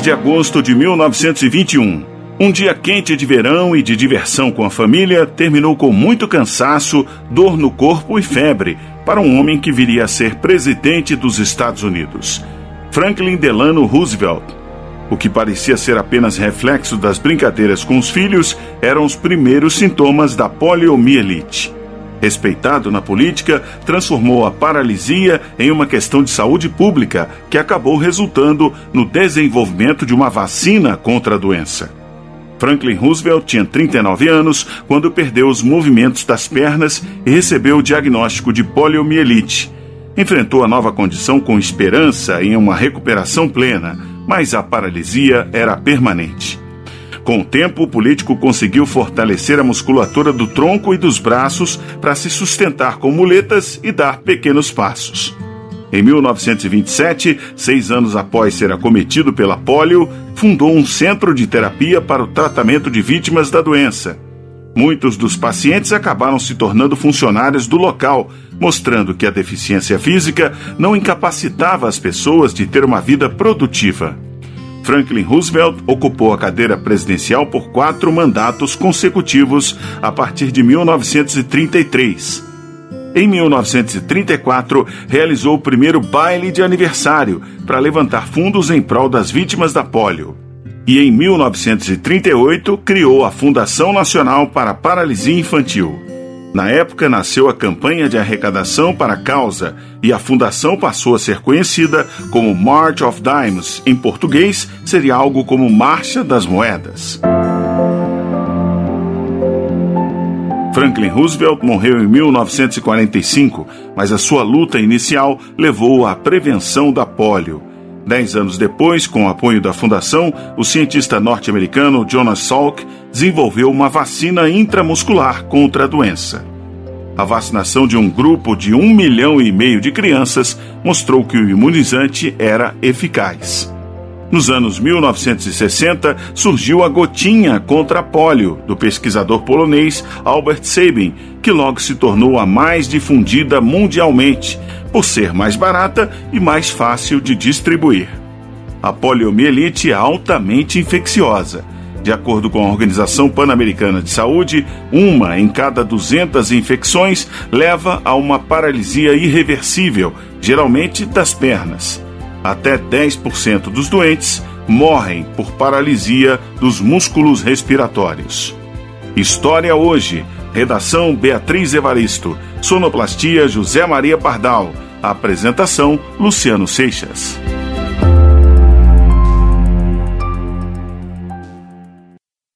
de agosto de 1921. Um dia quente de verão e de diversão com a família terminou com muito cansaço, dor no corpo e febre para um homem que viria a ser presidente dos Estados Unidos. Franklin Delano Roosevelt. O que parecia ser apenas reflexo das brincadeiras com os filhos eram os primeiros sintomas da poliomielite respeitado na política, transformou a paralisia em uma questão de saúde pública que acabou resultando no desenvolvimento de uma vacina contra a doença. Franklin Roosevelt tinha 39 anos quando perdeu os movimentos das pernas e recebeu o diagnóstico de poliomielite. Enfrentou a nova condição com esperança em uma recuperação plena, mas a paralisia era permanente. Com o tempo, o político conseguiu fortalecer a musculatura do tronco e dos braços para se sustentar com muletas e dar pequenos passos. Em 1927, seis anos após ser acometido pela polio, fundou um centro de terapia para o tratamento de vítimas da doença. Muitos dos pacientes acabaram se tornando funcionários do local, mostrando que a deficiência física não incapacitava as pessoas de ter uma vida produtiva. Franklin Roosevelt ocupou a cadeira presidencial por quatro mandatos consecutivos a partir de 1933. Em 1934, realizou o primeiro baile de aniversário para levantar fundos em prol das vítimas da polio. E em 1938, criou a Fundação Nacional para a Paralisia Infantil. Na época, nasceu a campanha de arrecadação para a causa e a fundação passou a ser conhecida como March of Dimes. Em português, seria algo como Marcha das Moedas. Franklin Roosevelt morreu em 1945, mas a sua luta inicial levou à prevenção da polio. Dez anos depois, com o apoio da fundação, o cientista norte-americano Jonas Salk desenvolveu uma vacina intramuscular contra a doença. A vacinação de um grupo de um milhão e meio de crianças mostrou que o imunizante era eficaz. Nos anos 1960, surgiu a gotinha contra a polio, do pesquisador polonês Albert Sabin, que logo se tornou a mais difundida mundialmente, por ser mais barata e mais fácil de distribuir. A poliomielite é altamente infecciosa. De acordo com a Organização Pan-Americana de Saúde, uma em cada 200 infecções leva a uma paralisia irreversível, geralmente das pernas. Até 10% dos doentes morrem por paralisia dos músculos respiratórios. História hoje. Redação Beatriz Evaristo. Sonoplastia José Maria Pardal. Apresentação Luciano Seixas.